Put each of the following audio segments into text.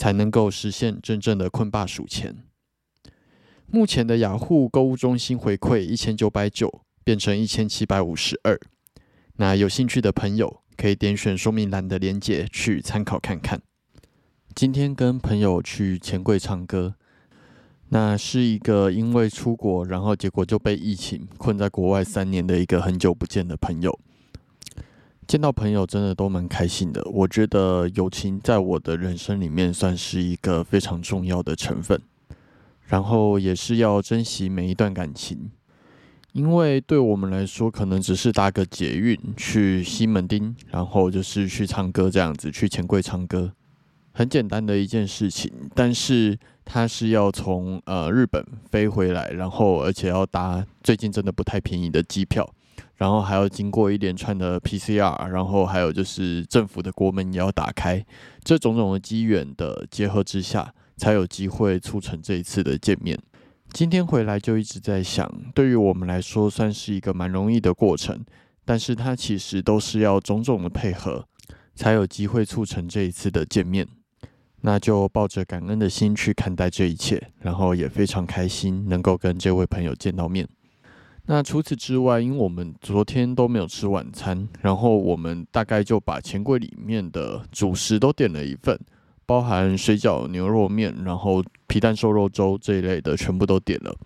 才能够实现真正的困霸数钱。目前的雅虎购物中心回馈一千九百九变成一千七百五十二。那有兴趣的朋友可以点选说明栏的链接去参考看看。今天跟朋友去钱柜唱歌，那是一个因为出国，然后结果就被疫情困在国外三年的一个很久不见的朋友。见到朋友真的都蛮开心的。我觉得友情在我的人生里面算是一个非常重要的成分，然后也是要珍惜每一段感情，因为对我们来说，可能只是搭个捷运去西门町，然后就是去唱歌这样子，去钱柜唱歌，很简单的一件事情。但是他是要从呃日本飞回来，然后而且要搭最近真的不太便宜的机票。然后还要经过一连串的 PCR，然后还有就是政府的国门也要打开，这种种的机缘的结合之下，才有机会促成这一次的见面。今天回来就一直在想，对于我们来说算是一个蛮容易的过程，但是它其实都是要种种的配合，才有机会促成这一次的见面。那就抱着感恩的心去看待这一切，然后也非常开心能够跟这位朋友见到面。那除此之外，因为我们昨天都没有吃晚餐，然后我们大概就把钱柜里面的主食都点了一份，包含水饺、牛肉面，然后皮蛋瘦肉粥这一类的全部都点了。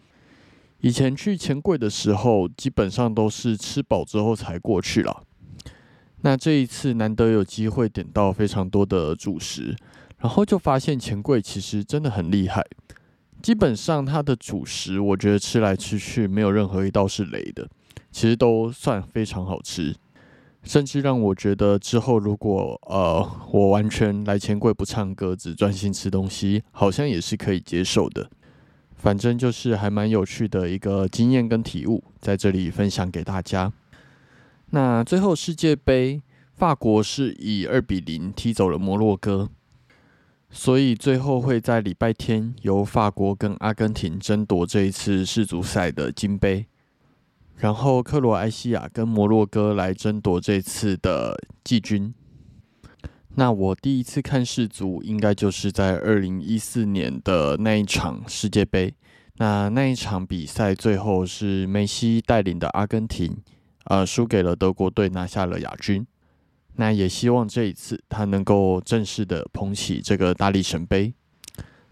以前去钱柜的时候，基本上都是吃饱之后才过去了。那这一次难得有机会点到非常多的主食，然后就发现钱柜其实真的很厉害。基本上它的主食，我觉得吃来吃去没有任何一道是雷的，其实都算非常好吃，甚至让我觉得之后如果呃我完全来钱柜不唱歌，只专心吃东西，好像也是可以接受的。反正就是还蛮有趣的一个经验跟体悟，在这里分享给大家。那最后世界杯，法国是以二比零踢走了摩洛哥。所以最后会在礼拜天由法国跟阿根廷争夺这一次世足赛的金杯，然后克罗埃西亚跟摩洛哥来争夺这次的季军。那我第一次看世足，应该就是在二零一四年的那一场世界杯。那那一场比赛最后是梅西带领的阿根廷，呃，输给了德国队，拿下了亚军。那也希望这一次他能够正式的捧起这个大力神杯。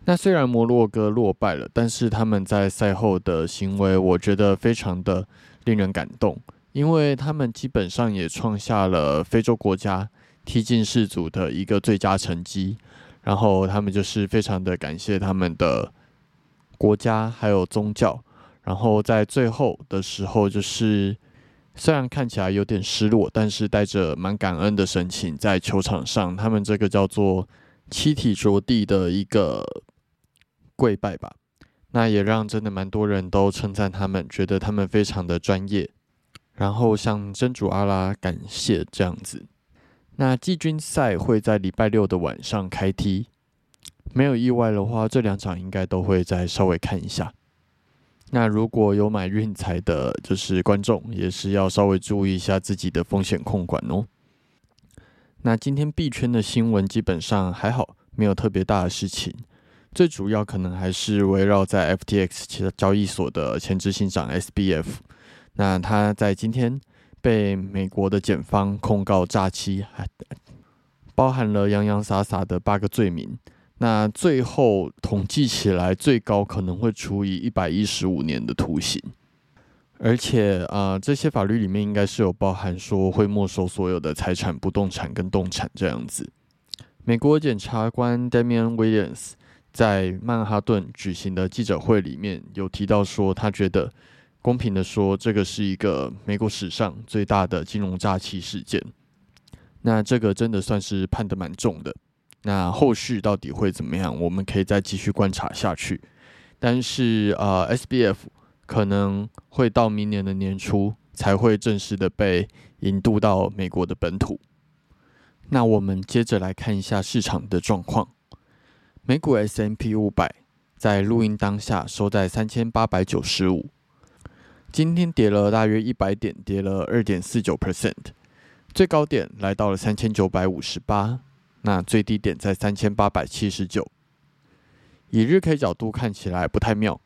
那虽然摩洛哥落败了，但是他们在赛后的行为，我觉得非常的令人感动，因为他们基本上也创下了非洲国家踢进世组的一个最佳成绩。然后他们就是非常的感谢他们的国家还有宗教，然后在最后的时候就是。虽然看起来有点失落，但是带着蛮感恩的神情，在球场上，他们这个叫做七体着地的一个跪拜吧。那也让真的蛮多人都称赞他们，觉得他们非常的专业，然后向真主阿拉感谢这样子。那季军赛会在礼拜六的晚上开踢，没有意外的话，这两场应该都会再稍微看一下。那如果有买运彩的，就是观众也是要稍微注意一下自己的风险控管哦。那今天币圈的新闻基本上还好，没有特别大的事情。最主要可能还是围绕在 FTX 其他交易所的前执行长 SBF。那他在今天被美国的检方控告诈欺，还包含了洋洋洒洒的八个罪名。那最后统计起来，最高可能会处以一百一十五年的徒刑，而且啊，这些法律里面应该是有包含说会没收所有的财产、不动产跟动产这样子。美国检察官 Damian Williams 在曼哈顿举行的记者会里面有提到说，他觉得公平的说，这个是一个美国史上最大的金融诈欺事件。那这个真的算是判的蛮重的。那后续到底会怎么样？我们可以再继续观察下去。但是，呃，S B F 可能会到明年的年初才会正式的被引渡到美国的本土。那我们接着来看一下市场的状况。美股 S M P 五百在录音当下收在三千八百九十五，今天跌了大约一百点，跌了二点四九 percent，最高点来到了三千九百五十八。那最低点在三千八百七十九，以日 K 角度看起来不太妙。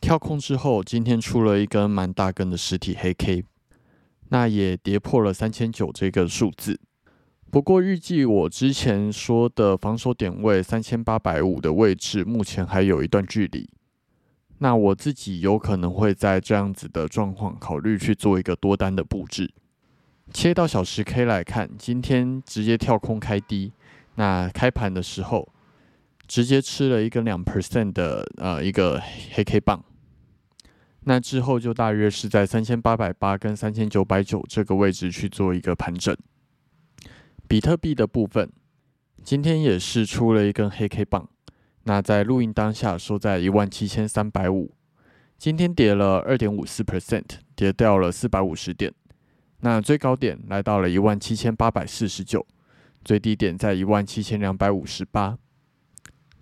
跳空之后，今天出了一根蛮大根的实体黑 K，那也跌破了三千九这个数字。不过预计我之前说的防守点位三千八百五的位置，目前还有一段距离。那我自己有可能会在这样子的状况考虑去做一个多单的布置。切到小时 K 来看，今天直接跳空开低，那开盘的时候直接吃了一根两 percent 的呃一个黑 K 棒，那之后就大约是在三千八百八跟三千九百九这个位置去做一个盘整。比特币的部分，今天也是出了一根黑 K 棒，那在录音当下收在一万七千三百五，今天跌了二点五四 percent，跌掉了四百五十点。那最高点来到了一万七千八百四十九，最低点在一万七千两百五十八。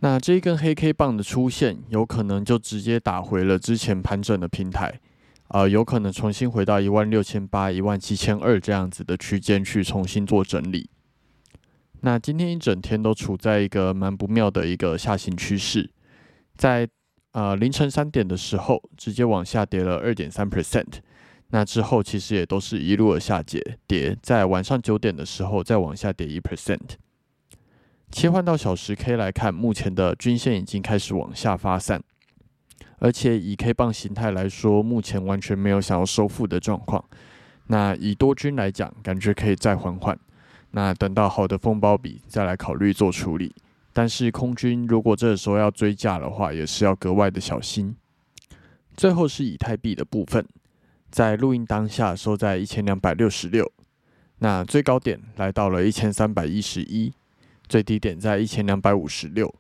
那这一根黑 K 棒的出现，有可能就直接打回了之前盘整的平台，啊，有可能重新回到一万六千八、一万七千二这样子的区间去重新做整理。那今天一整天都处在一个蛮不妙的一个下行趋势，在呃凌晨三点的时候，直接往下跌了二点三 percent。那之后其实也都是一路的下跌，跌在晚上九点的时候再往下跌一 percent。切换到小时 K 来看，目前的均线已经开始往下发散，而且以 K 棒形态来说，目前完全没有想要收复的状况。那以多军来讲，感觉可以再缓缓。那等到好的风暴比再来考虑做处理。但是空军如果这个时候要追价的话，也是要格外的小心。最后是以太币的部分。在录音当下收在一千两百六十六，那最高点来到了一千三百一十一，最低点在一千两百五十六。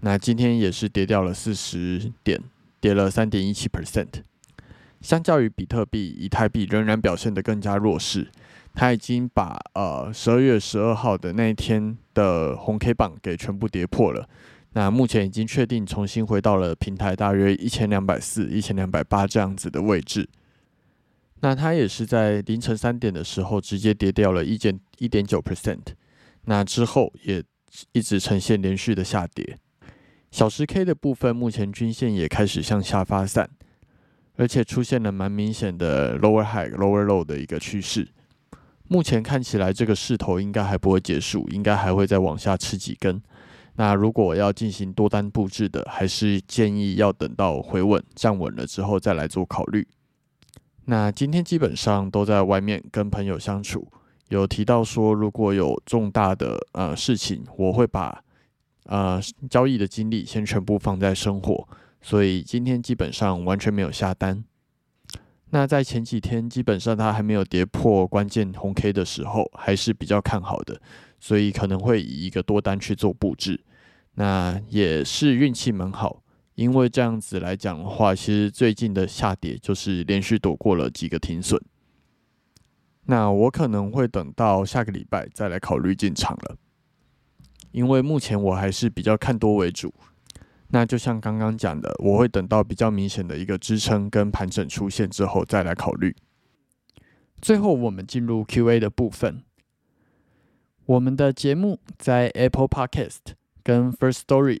那今天也是跌掉了四十点，跌了三点一七 percent。相较于比特币，以太币仍然表现得更加弱势。它已经把呃十二月十二号的那一天的红 K 棒给全部跌破了。那目前已经确定重新回到了平台大约一千两百四、一千两百八这样子的位置。那它也是在凌晨三点的时候直接跌掉了一点一点九 percent，那之后也一直呈现连续的下跌。小时 K 的部分，目前均线也开始向下发散，而且出现了蛮明显的 lower high lower low 的一个趋势。目前看起来这个势头应该还不会结束，应该还会再往下吃几根。那如果要进行多单布置的，还是建议要等到回稳站稳了之后再来做考虑。那今天基本上都在外面跟朋友相处，有提到说如果有重大的呃事情，我会把呃交易的精力先全部放在生活，所以今天基本上完全没有下单。那在前几天基本上它还没有跌破关键红 K 的时候，还是比较看好的，所以可能会以一个多单去做布置。那也是运气蛮好。因为这样子来讲的话，其实最近的下跌就是连续躲过了几个停损。那我可能会等到下个礼拜再来考虑进场了。因为目前我还是比较看多为主。那就像刚刚讲的，我会等到比较明显的一个支撑跟盘整出现之后再来考虑。最后，我们进入 Q&A 的部分。我们的节目在 Apple Podcast 跟 First Story